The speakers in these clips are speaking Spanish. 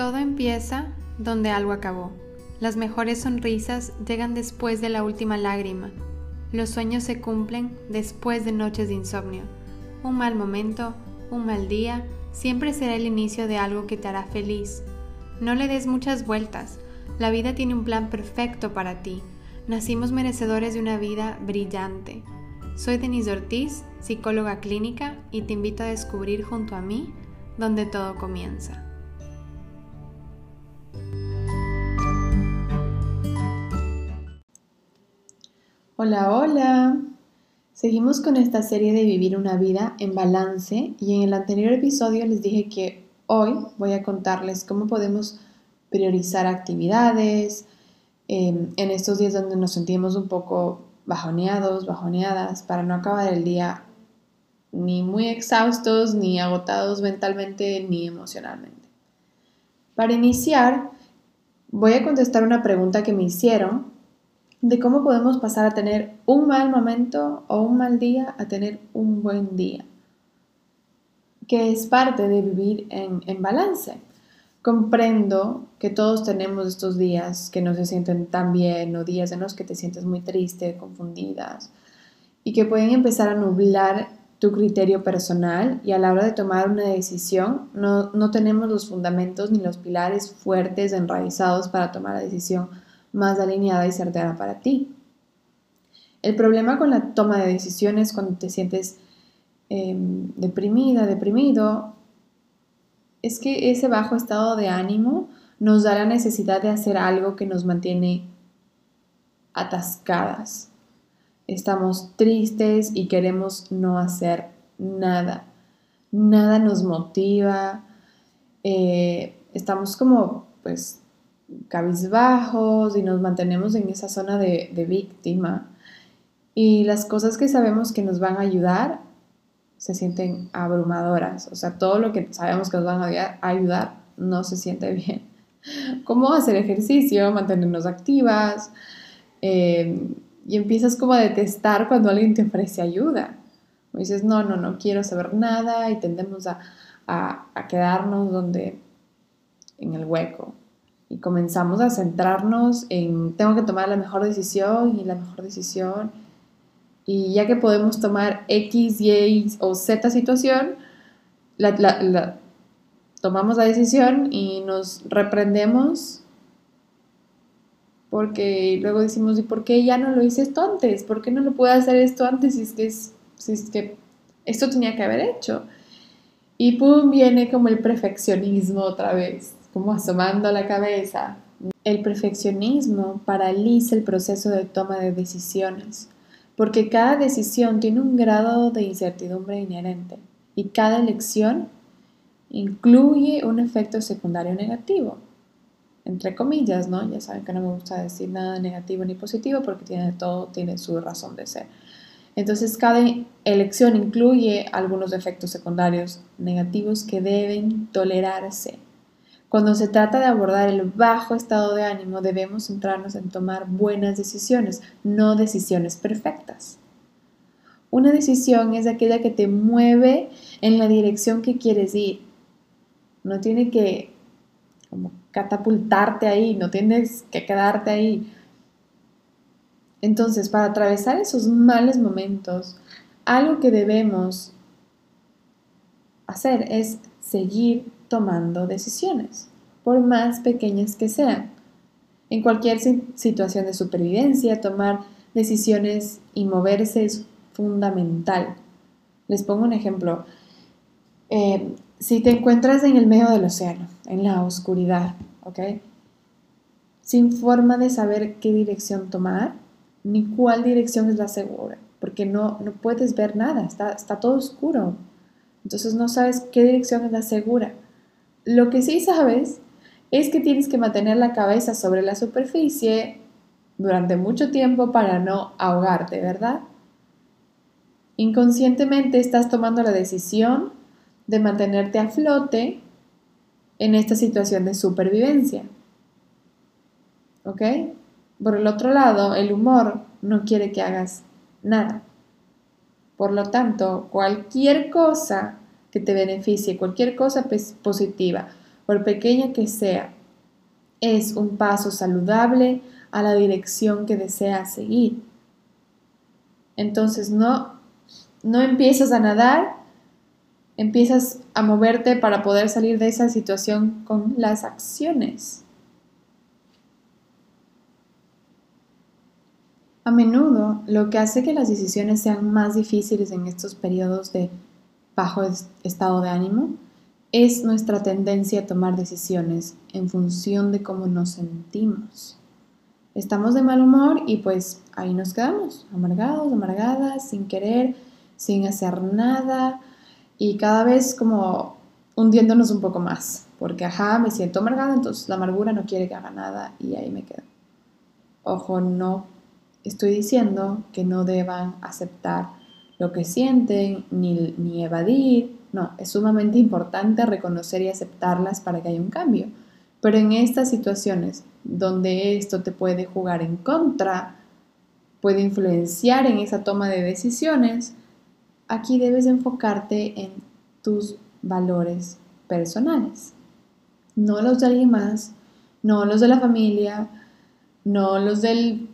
Todo empieza donde algo acabó. Las mejores sonrisas llegan después de la última lágrima. Los sueños se cumplen después de noches de insomnio. Un mal momento, un mal día, siempre será el inicio de algo que te hará feliz. No le des muchas vueltas. La vida tiene un plan perfecto para ti. Nacimos merecedores de una vida brillante. Soy Denise Ortiz, psicóloga clínica, y te invito a descubrir junto a mí donde todo comienza. Hola, hola. Seguimos con esta serie de vivir una vida en balance y en el anterior episodio les dije que hoy voy a contarles cómo podemos priorizar actividades em, en estos días donde nos sentimos un poco bajoneados, bajoneadas, para no acabar el día ni muy exhaustos, ni agotados mentalmente, ni emocionalmente. Para iniciar, voy a contestar una pregunta que me hicieron de cómo podemos pasar a tener un mal momento o un mal día a tener un buen día, que es parte de vivir en, en balance. Comprendo que todos tenemos estos días que no se sienten tan bien o días en los que te sientes muy triste, confundidas y que pueden empezar a nublar tu criterio personal y a la hora de tomar una decisión no, no tenemos los fundamentos ni los pilares fuertes enraizados para tomar la decisión más alineada y certera para ti. El problema con la toma de decisiones cuando te sientes em, deprimida, deprimido, es que ese bajo estado de ánimo nos da la necesidad de hacer algo que nos mantiene atascadas. Estamos tristes y queremos no hacer nada. Nada nos motiva. Eh, estamos como pues cabizbajos y nos mantenemos en esa zona de, víctima. Y las cosas que sabemos que nos van a ayudar se sienten abrumadoras. O sea, todo lo que sabemos que nos van a ayudar no se siente bien. Cómo hacer ejercicio, mantenernos activas. Eh, y empiezas como a detestar cuando alguien te ofrece ayuda. O dices, no, no, no quiero saber nada y tendemos a, a quedarnos donde, en el hueco y comenzamos a centrarnos en tengo que tomar la mejor decisión y la mejor decisión. Y ya que podemos tomar X, Y o Z situación, la, tomamos la decisión y nos reprendemos porque luego decimos, ¿y por qué ya no lo hice esto antes? ¿Por qué no lo pude hacer esto antes si es que, si es que esto tenía que haber hecho? Y pum, viene como el perfeccionismo otra vez como asomando la cabeza. El perfeccionismo paraliza el proceso de toma de decisiones, porque cada decisión tiene un grado de incertidumbre inherente y cada elección incluye un efecto secundario negativo. Entre comillas, ¿no? Ya saben que no me gusta decir nada negativo ni positivo porque tiene todo, tiene su razón de ser. Entonces, cada elección incluye algunos efectos secundarios negativos que deben tolerarse cuando se trata de abordar el bajo estado de ánimo, debemos centrarnos en tomar buenas decisiones, no decisiones perfectas. Una decisión es aquella que te mueve en la dirección que quieres ir. No tiene que como catapultarte ahí, no tienes que quedarte ahí. Entonces, para atravesar esos malos momentos, algo que debemos hacer es seguir tomando decisiones, por más pequeñas que sean. En cualquier situación de supervivencia, tomar decisiones y moverse es fundamental. Les pongo un ejemplo. Eh, si te encuentras en el medio del océano, en la oscuridad, ¿ok? Sin forma de saber qué dirección tomar, ni cuál dirección es la segura, porque no, no puedes ver nada, está, está todo oscuro. Entonces no sabes qué dirección es la segura. Lo que sí sabes es que tienes que mantener la cabeza sobre la superficie durante mucho tiempo para no ahogarte, ¿verdad? Inconscientemente estás tomando la decisión de mantenerte a flote en esta situación de supervivencia. ¿Ok? Por el otro lado, el humor no quiere que hagas nada. Por lo tanto, cualquier cosa que te beneficie, cualquier cosa positiva, por pequeña que sea, es un paso saludable a la dirección que deseas seguir. Entonces no, no empiezas a nadar, empiezas a moverte para poder salir de esa situación con las acciones. A menudo, lo que hace que las decisiones sean más difíciles en estos periodos de bajo estado de ánimo es nuestra tendencia a tomar decisiones en función de cómo nos sentimos. Estamos de mal humor y pues ahí nos quedamos, amargados, amargadas, sin querer, sin hacer nada y cada vez como hundiéndonos un poco más, porque ajá, me siento amargada, entonces la amargura no quiere que haga nada y ahí me quedo. Ojo, no estoy diciendo que no deban aceptar lo que sienten ni, ni evadir, no, es sumamente importante reconocer y aceptarlas para que haya un cambio. Pero en estas situaciones donde esto te puede jugar en contra, puede influenciar en esa toma de decisiones, aquí debes enfocarte en tus valores personales, no los de alguien más, no los de la familia, no los de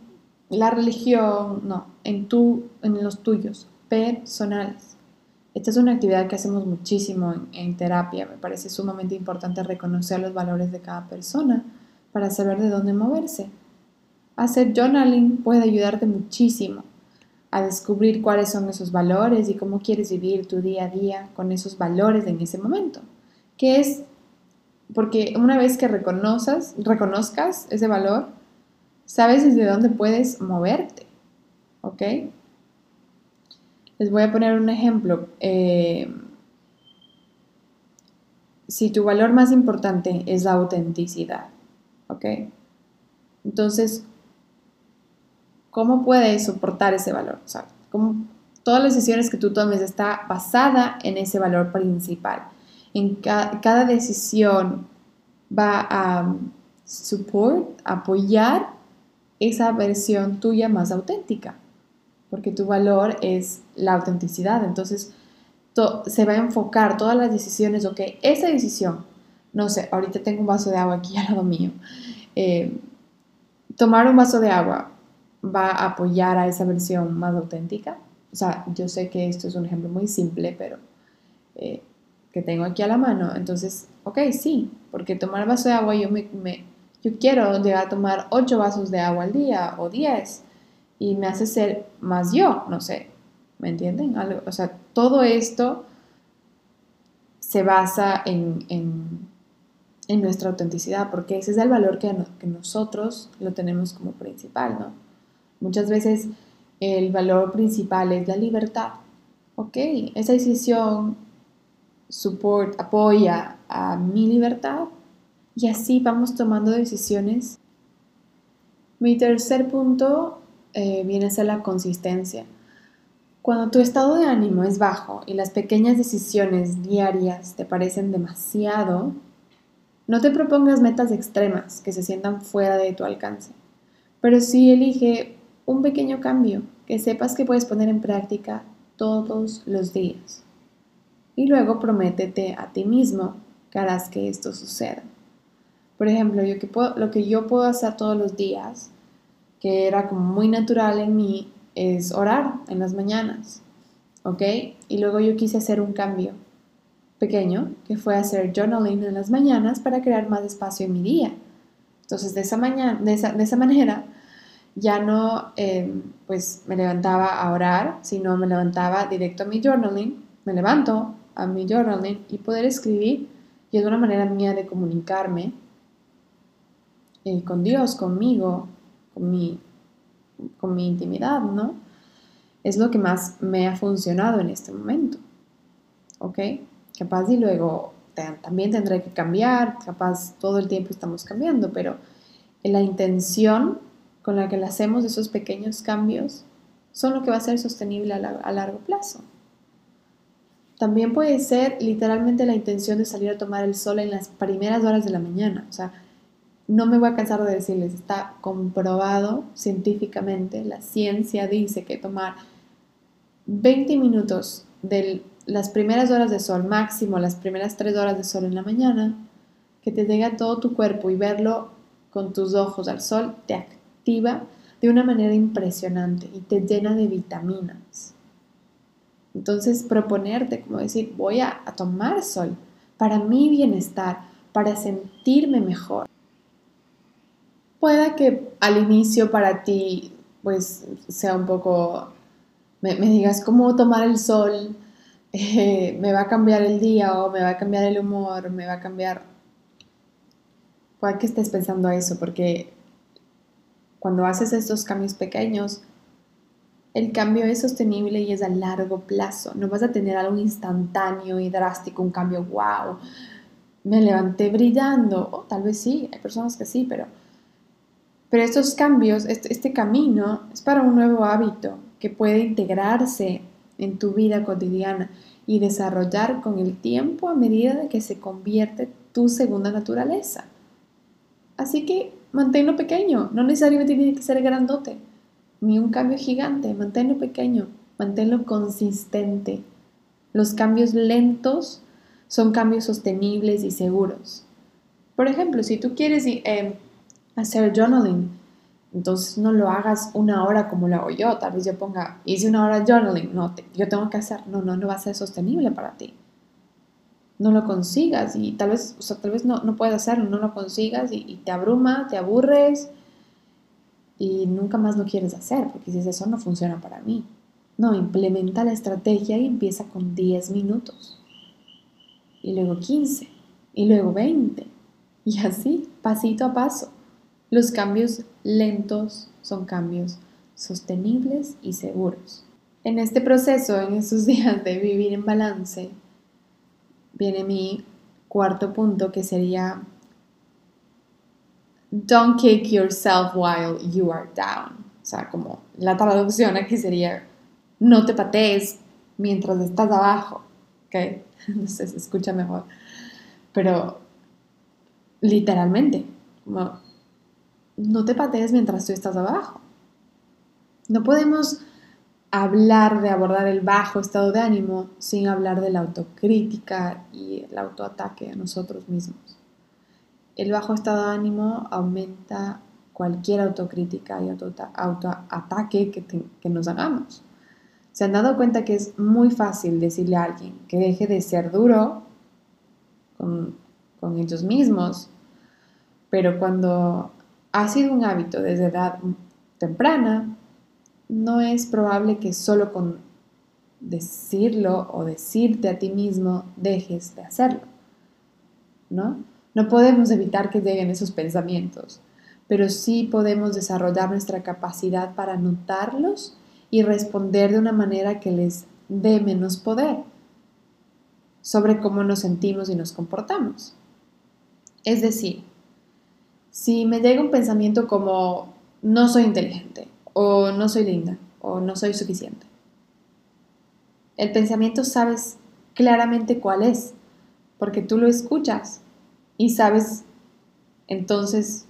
la religión, no, en, tu, en los tuyos, personales. Esta es una actividad que hacemos muchísimo en, terapia. Me parece sumamente importante reconocer los valores de cada persona para saber de dónde moverse. Hacer journaling puede ayudarte muchísimo a descubrir cuáles son esos valores y cómo quieres vivir tu día a día con esos valores en ese momento. Que es porque una vez que reconozcas, ese valor, sabes desde dónde puedes moverte. ¿Ok? Les voy a poner un ejemplo. Eh, si tu valor más importante es la autenticidad, ¿ok? Entonces, ¿cómo puedes soportar ese valor? O sea, todas las decisiones que tú tomes está basada en ese valor principal. En cada decisión va a support, apoyar esa versión tuya más auténtica porque tu valor es la autenticidad. Entonces, se va a enfocar todas las decisiones, ok, esa decisión, no sé, ahorita tengo un vaso de agua aquí al lado mío. Eh, tomar un vaso de agua va a apoyar a esa versión más auténtica. O sea, yo sé que esto es un ejemplo muy simple, pero eh, que tengo aquí a la mano. Entonces, ok, sí, porque tomar vaso de agua, yo, me, yo quiero llegar a tomar 8 vasos de agua al día o 10 y me hace ser más yo, no sé, ¿me entienden? o sea, todo esto se basa en, en, nuestra autenticidad, porque ese es el valor que, que nosotros lo tenemos como principal, ¿no? Muchas veces el valor principal es la libertad. Ok, esa decisión support, apoya a mi libertad y así vamos tomando decisiones. Mi tercer punto eh, viene a ser la consistencia. Cuando tu estado de ánimo es bajo y las pequeñas decisiones diarias te parecen demasiado, no te propongas metas extremas que se sientan fuera de tu alcance, pero sí elige un pequeño cambio que sepas que puedes poner en práctica todos los días. Y luego prométete a ti mismo que harás que esto suceda. Por ejemplo, lo que yo puedo hacer todos los días que era como muy natural en mí es orar en las mañanas, ¿ok? Y luego yo quise hacer un cambio pequeño, que fue hacer journaling en las mañanas para crear más espacio en mi día. Entonces, de esa, mañana, de esa, manera, ya no em, pues me levantaba a orar, sino me levantaba directo a mi journaling, me levanto a mi journaling y poder escribir, y es una manera mía de comunicarme eh, con Dios, conmigo, con mi, con mi intimidad, ¿no? Es lo que más me ha funcionado en este momento, ¿ok? Capaz y luego también tendré que cambiar, capaz todo el tiempo estamos cambiando, pero la intención con la que le hacemos esos pequeños cambios son lo que va a ser sostenible a, a largo plazo. También puede ser literalmente la intención de salir a tomar el sol en las primeras horas de la mañana. O sea, no me voy a cansar de decirles, está comprobado científicamente, la ciencia dice que tomar 20 minutos de las primeras horas de sol, máximo las primeras 3 horas de sol en la mañana, que te llegue a todo tu cuerpo y verlo con tus ojos al sol te activa de una manera impresionante y te llena de vitaminas. Entonces proponerte, como decir, voy a, a tomar sol para mi bienestar, para sentirme mejor. Pueda que al inicio para ti pues sea un poco, me, digas cómo tomar el sol, eh, me va a cambiar el día o me va a cambiar el humor, me va a cambiar... Puede que estés pensando eso porque cuando haces estos cambios pequeños, el cambio es sostenible y es a largo plazo. No vas a tener algo instantáneo y drástico, un cambio, wow, me levanté brillando. O tal vez sí, hay personas que sí, pero, pero estos cambios, este, camino es para un nuevo hábito que puede integrarse en tu vida cotidiana y desarrollar con el tiempo a medida de que se convierte tu segunda naturaleza. Así que manténlo pequeño, no necesariamente tiene que ser grandote ni un cambio gigante, manténlo pequeño, manténlo consistente. Los cambios lentos son cambios sostenibles y seguros. Por ejemplo, si tú quieres eh, hacer journaling, entonces no lo hagas una hora como lo hago yo. Tal vez yo ponga, hice una hora journaling, no, yo tengo que hacer, no, no, no va a ser sostenible para ti. No lo consigas y tal vez, o sea, tal vez no, no puedes hacerlo, no lo consigas y, y te abruma, te aburres y nunca más lo quieres hacer, porque si eso no funciona para mí. No, implementa la estrategia y empieza con 10 minutos. Y luego 15. Y luego 20. Y así, pasito a paso. Los cambios lentos son cambios sostenibles y seguros. En este proceso, en estos días de vivir en balance, viene mi cuarto punto que sería don't kick yourself while you are down. O sea, como la traducción aquí sería, no te patees mientras estás abajo. ¿Ok? No sé, se escucha mejor. Pero literalmente, como, no te patees mientras tú estás abajo. No podemos hablar de abordar el bajo estado de ánimo sin hablar de la autocrítica y el autoataque a nosotros mismos. El bajo estado de ánimo aumenta cualquier autocrítica y autoataque que, nos hagamos. ¿Se han dado cuenta que es muy fácil decirle a alguien que deje de ser duro con ellos mismos? Pero cuando ha sido un hábito desde edad temprana, no es probable que solo con decirlo o decirte a ti mismo dejes de hacerlo, ¿no? No podemos evitar que lleguen esos pensamientos, pero sí podemos desarrollar nuestra capacidad para notarlos y responder de una manera que les dé menos poder sobre cómo nos sentimos y nos comportamos. Es decir, si me llega un pensamiento como no soy inteligente, o no soy linda, o no soy suficiente, el pensamiento sabes claramente cuál es, porque tú lo escuchas y sabes, entonces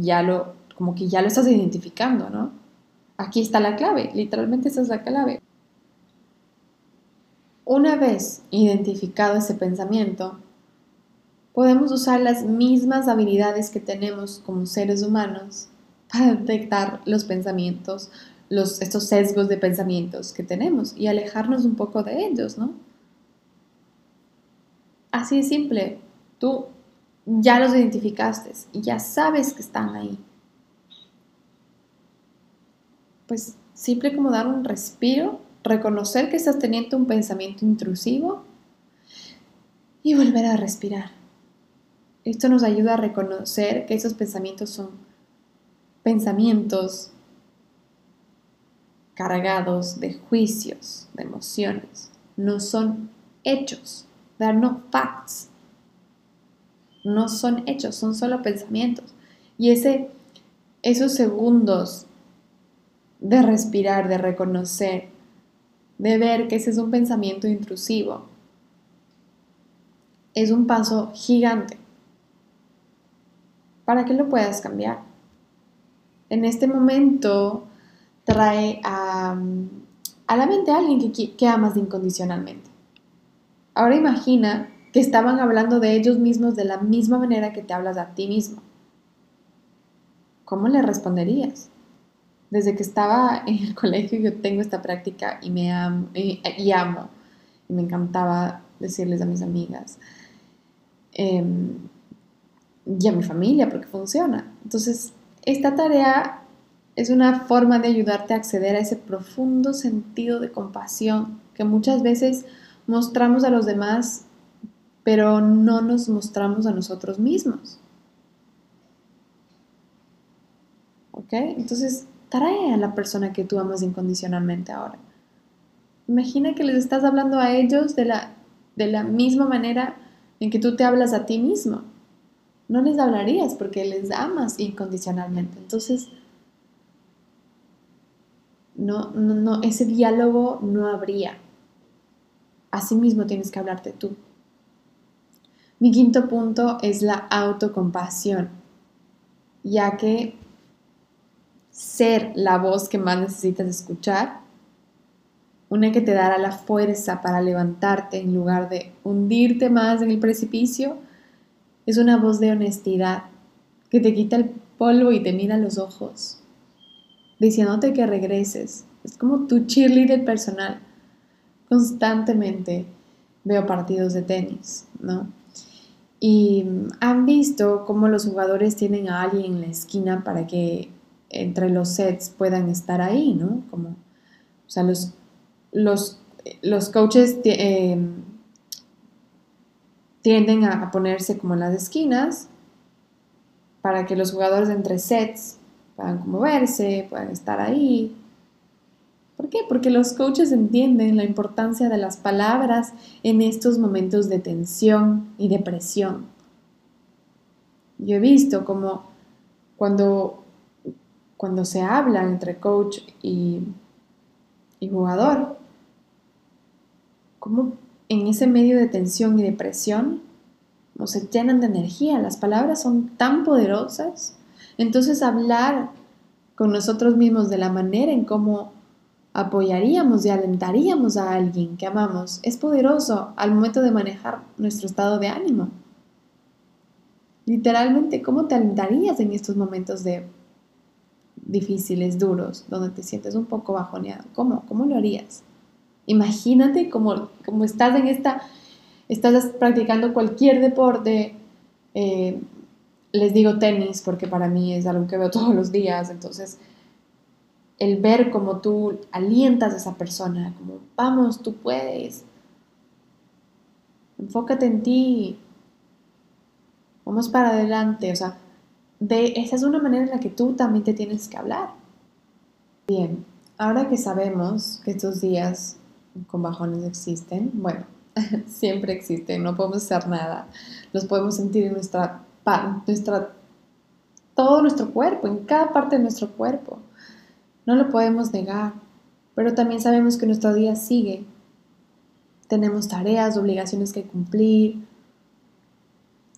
ya lo, como que ya lo estás identificando, ¿no? Aquí está la clave, literalmente esa es la clave. Una vez identificado ese pensamiento, podemos usar las mismas habilidades que tenemos como seres humanos para detectar los pensamientos, los, estos sesgos de pensamientos que tenemos y alejarnos un poco de ellos, ¿no? Así de simple. Tú ya los identificaste y ya sabes que están ahí. Pues simple como dar un respiro, reconocer que estás teniendo un pensamiento intrusivo y volver a respirar. Esto nos ayuda a reconocer que esos pensamientos son pensamientos cargados de juicios, de emociones, no son hechos, they are not facts. No son hechos, son solo pensamientos. Y ese, esos segundos de respirar, de reconocer, de ver que ese es un pensamiento intrusivo, es un paso gigante para que lo puedas cambiar. En este momento trae a, a la mente a alguien que, que amas incondicionalmente. Ahora imagina que estaban hablando de ellos mismos de la misma manera que te hablas a ti mismo. ¿Cómo le responderías? Desde que estaba en el colegio yo tengo esta práctica y me amo, y, me encantaba decirles a mis amigas em, y a mi familia porque funciona. Entonces, esta tarea es una forma de ayudarte a acceder a ese profundo sentido de compasión que muchas veces mostramos a los demás, pero no nos mostramos a nosotros mismos. ¿Ok? Entonces, trae a la persona que tú amas incondicionalmente ahora. Imagina que les estás hablando a ellos de la, de la misma manera en que tú te hablas a ti mismo. No les hablarías porque les amas incondicionalmente. Entonces, no, no, no, ese diálogo no habría. Así mismo tienes que hablarte tú. Mi quinto punto es la autocompasión, ya que ser la voz que más necesitas escuchar, una que te dará la fuerza para levantarte en lugar de hundirte más en el precipicio, es una voz de honestidad que te quita el polvo y te mira los ojos, diciéndote que regreses. Es como tu cheerleader personal. Constantemente veo partidos de tenis, ¿no? Y han visto cómo los jugadores tienen a alguien en la esquina para que entre los sets puedan estar ahí, ¿no? Como, o sea, los, los, los coaches eh, tienden a ponerse como en las esquinas para que los jugadores entre sets puedan como verse, puedan estar ahí. ¿Por qué? Porque los coaches entienden la importancia de las palabras en estos momentos de tensión y de presión. Yo he visto como cuando cuando se habla entre coach y, jugador, como en ese medio de tensión y de presión no se llenan de energía, las palabras son tan poderosas. Entonces hablar con nosotros mismos de la manera en cómo apoyaríamos y alentaríamos a alguien que amamos es poderoso al momento de manejar nuestro estado de ánimo. Literalmente, ¿cómo te alentarías en estos momentos de difíciles, duros, donde te sientes un poco bajoneado. ¿Cómo? ¿Cómo lo harías? Imagínate como, como estás en esta, estás practicando cualquier deporte, eh, les digo tenis porque para mí es algo que veo todos los días, entonces el ver como tú alientas a esa persona, como vamos, tú puedes, enfócate en ti, vamos para adelante, o sea, esa es una manera en la que tú también te tienes que hablar. Bien, ahora que sabemos que estos días con bajones existen, bueno, siempre existen, no podemos hacer nada, los podemos sentir en nuestra, nuestra, todo nuestro cuerpo, en cada parte de nuestro cuerpo. No lo podemos negar, pero también sabemos que nuestro día sigue. Tenemos tareas, obligaciones que cumplir,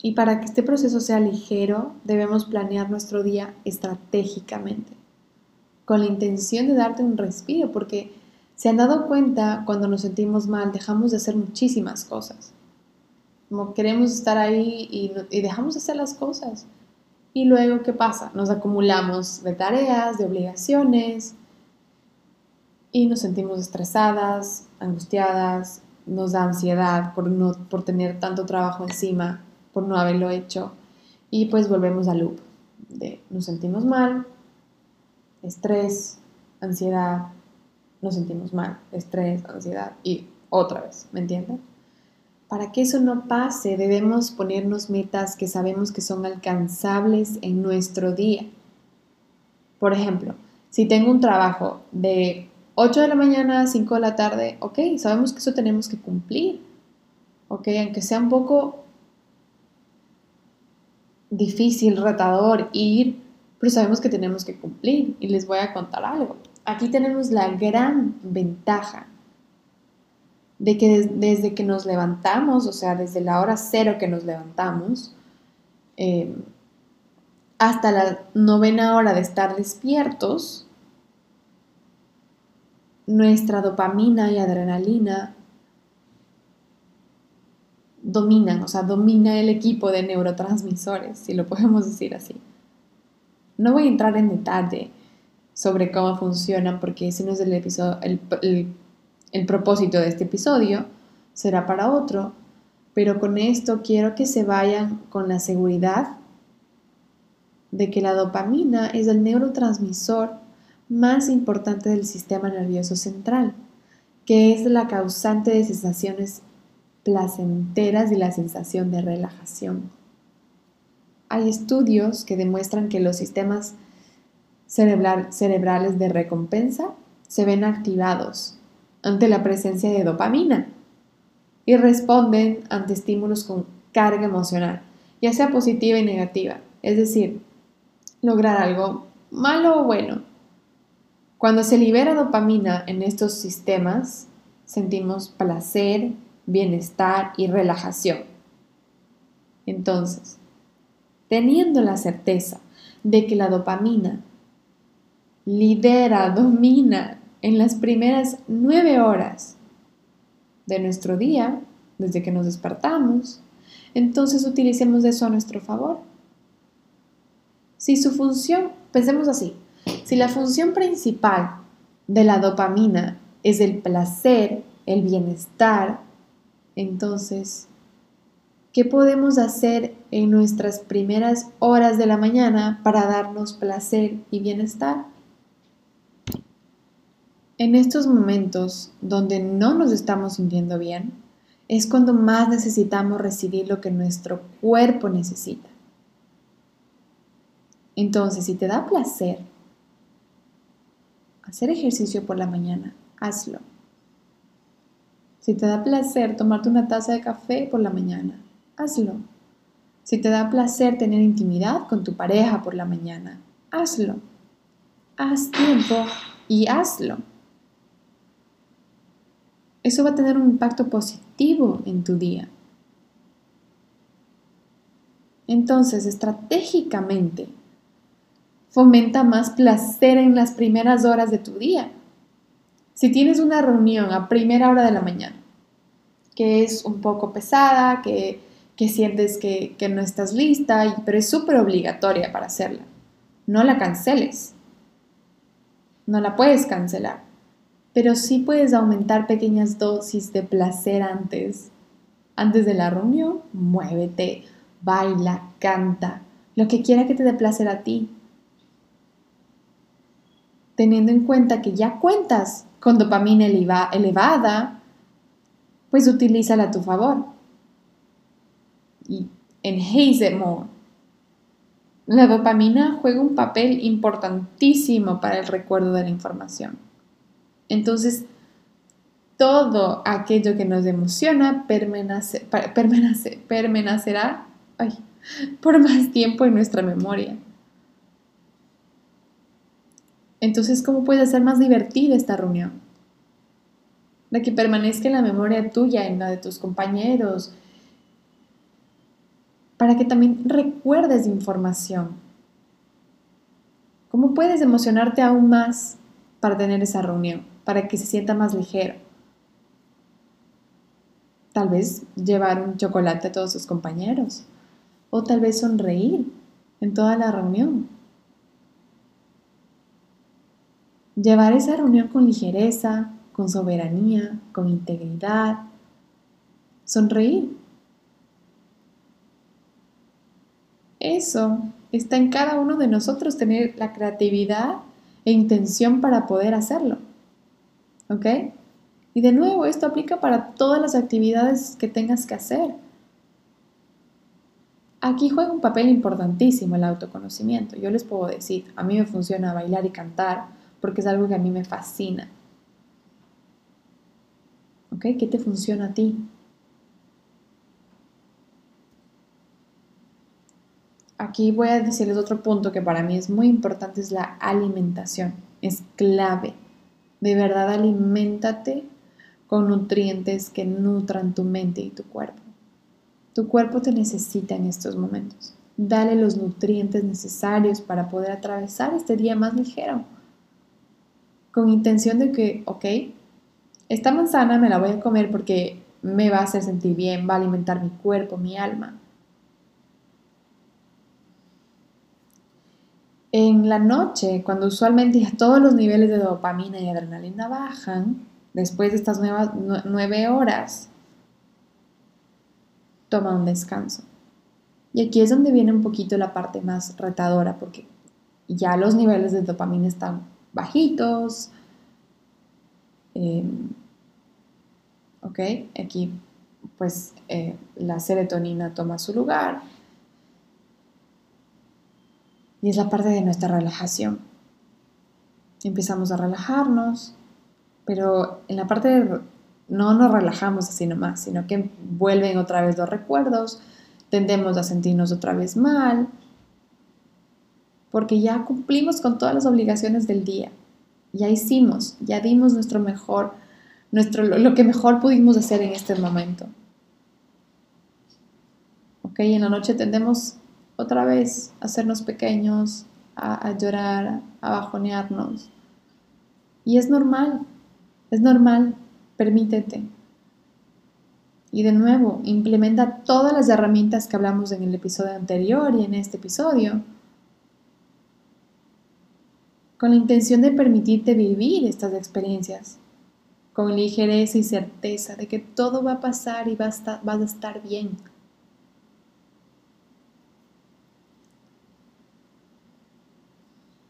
y para que este proceso sea ligero, debemos planear nuestro día estratégicamente, con la intención de darte un respiro, porque se han dado cuenta, cuando nos sentimos mal, dejamos de hacer muchísimas cosas. Como queremos estar ahí y, dejamos de hacer las cosas. Y luego, ¿qué pasa? Nos acumulamos de tareas, de obligaciones, y nos sentimos estresadas, angustiadas, nos da ansiedad por, no, por tener tanto trabajo encima por no haberlo hecho. Y pues volvemos al loop de nos sentimos mal, estrés, ansiedad, nos sentimos mal, estrés, ansiedad y otra vez, ¿me entienden? Para que eso no pase, debemos ponernos metas que sabemos que son alcanzables en nuestro día. Por ejemplo, si tengo un trabajo de 8 de la mañana a 5 de la tarde, ok, sabemos que eso tenemos que cumplir. Ok, aunque sea un poco difícil, retador ir, pero sabemos que tenemos que cumplir y les voy a contar algo. Aquí tenemos la gran ventaja de que desde que nos levantamos, o sea, desde la hora cero que nos levantamos, eh, hasta la novena hora de estar despiertos, nuestra dopamina y adrenalina dominan, o sea, domina el equipo de neurotransmisores, si lo podemos decir así. No voy a entrar en detalle sobre cómo funcionan porque ese no es el, episodio, el propósito de este episodio, será para otro, pero con esto quiero que se vayan con la seguridad de que la dopamina es el neurotransmisor más importante del sistema nervioso central, que es la causante de sensaciones placenteras y la sensación de relajación. Hay estudios que demuestran que los sistemas cerebrales de recompensa se ven activados ante la presencia de dopamina y responden ante estímulos con carga emocional, ya sea positiva y negativa, es decir, lograr algo malo o bueno. Cuando se libera dopamina en estos sistemas, sentimos placer, bienestar y relajación. Entonces, teniendo la certeza de que la dopamina lidera, domina en las primeras nueve horas de nuestro día, desde que nos despertamos, entonces utilicemos eso a nuestro favor. Si su función, pensemos así, si la función principal de la dopamina es el placer, el bienestar, entonces, ¿qué podemos hacer en nuestras primeras horas de la mañana para darnos placer y bienestar? En estos momentos donde no nos estamos sintiendo bien, es cuando más necesitamos recibir lo que nuestro cuerpo necesita. Entonces, si te da placer hacer ejercicio por la mañana, hazlo. Si te da placer tomarte una taza de café por la mañana, hazlo. Si te da placer tener intimidad con tu pareja por la mañana, hazlo. Haz tiempo y hazlo eso va a tener un impacto positivo en tu día. Entonces, estratégicamente, fomenta más placer en las primeras horas de tu día. Si tienes una reunión a primera hora de la mañana, que es un poco pesada, que, sientes que, que, no estás lista, pero es súper obligatoria para hacerla, no la canceles. No la puedes cancelar pero sí puedes aumentar pequeñas dosis de placer antes. Antes de la reunión, muévete, baila, canta, lo que quiera que te dé placer a ti. Teniendo en cuenta que ya cuentas con dopamina elevada, pues utilízala a tu favor. Y enhance it more. La dopamina juega un papel importantísimo para el recuerdo de la información. Entonces, todo aquello que nos emociona permanecerá por más tiempo en nuestra memoria. Entonces, ¿cómo puede ser más divertida esta reunión? De que permanezca en la memoria tuya, en la de tus compañeros, para que también recuerdes información. ¿Cómo puedes emocionarte aún más para tener esa reunión? Para que se sienta más ligero. Tal vez llevar un chocolate a todos sus compañeros o tal vez sonreír en toda la reunión. Llevar esa reunión con ligereza, con soberanía, con integridad. Sonreír. Eso está en cada uno de nosotros tener la creatividad e intención para poder hacerlo. ¿Ok? Y de nuevo, esto aplica para todas las actividades que tengas que hacer. Aquí juega un papel importantísimo el autoconocimiento. Yo les puedo decir, a mí me funciona bailar y cantar porque es algo que a mí me fascina. ¿Ok? ¿Qué te funciona a ti? Aquí voy a decirles otro punto que para mí es muy importante, es la alimentación. Es clave. De verdad, aliméntate con nutrientes que nutran tu mente y tu cuerpo. Tu cuerpo te necesita en estos momentos. Dale los nutrientes necesarios para poder atravesar este día más ligero. Con intención de que, ok, esta manzana me la voy a comer porque me va a hacer sentir bien, va a alimentar mi cuerpo, mi alma. En la noche, cuando usualmente todos los niveles de dopamina y adrenalina bajan, después de estas nueve horas, toma un descanso. Y aquí es donde viene un poquito la parte más retadora, porque ya los niveles de dopamina están bajitos. Em, ok, aquí pues eh, la serotonina toma su lugar y es la parte de nuestra relajación. Empezamos a relajarnos, pero en la parte de no nos relajamos así nomás, sino que vuelven otra vez los recuerdos, tendemos a sentirnos otra vez mal, porque ya cumplimos con todas las obligaciones del día, ya hicimos, ya dimos nuestro mejor, nuestro, lo que mejor pudimos hacer en este momento. Ok, en la noche tendemos otra vez hacernos pequeños, a, llorar, a bajonearnos. Y es normal, es normal, permítete. Y de nuevo, implementa todas las herramientas que hablamos en el episodio anterior y en este episodio, con la intención de permitirte vivir estas experiencias, con ligereza y certeza de que todo va a pasar y a vas a estar bien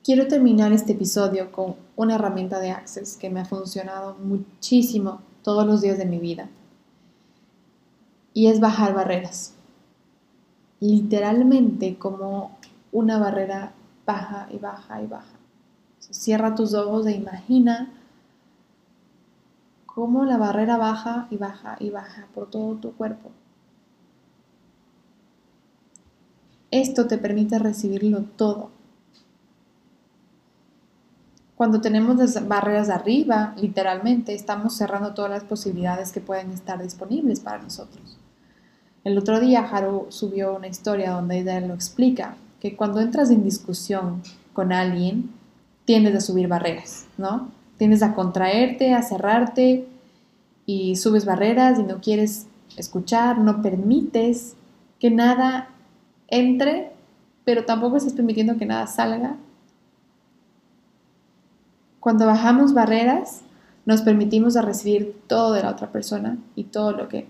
Quiero terminar este episodio con una herramienta de Access que me ha funcionado muchísimo todos los días de mi vida. Y es bajar barreras. Literalmente como una barrera baja y baja y baja. Cierra tus ojos e imagina cómo la barrera baja y baja y baja por todo tu cuerpo. Esto te permite recibirlo todo cuando tenemos barreras arriba, literalmente, estamos cerrando todas las posibilidades que pueden estar disponibles para nosotros. El otro día Haru subió una historia donde ella lo explica, que cuando entras en discusión con alguien, tiendes a subir barreras, ¿no? Tiendes a contraerte, a cerrarte y subes barreras y no quieres escuchar, no permites que nada entre, pero tampoco estás permitiendo que nada salga cuando bajamos barreras, nos permitimos recibir todo de la otra persona y todo lo que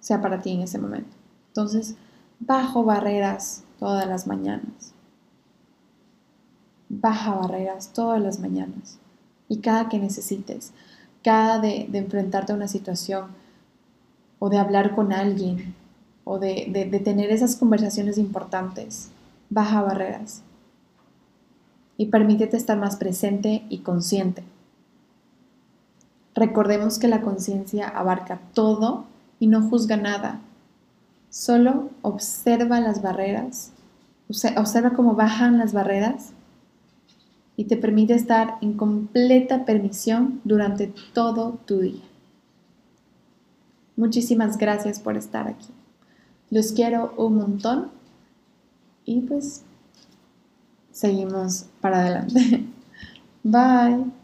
sea para ti en ese momento. Entonces, bajo barreras todas las mañanas. Baja barreras todas las mañanas. Y cada que necesites, cada de, enfrentarte a una situación o de hablar con alguien o de, de tener esas conversaciones importantes, baja barreras y permítete estar más presente y consciente. Recordemos que la conciencia abarca todo y no juzga nada. Solo observa las barreras, observa cómo bajan las barreras y te permite estar en completa permisión durante todo tu día. Muchísimas gracias por estar aquí. Los quiero un montón y pues seguimos para adelante. Bye.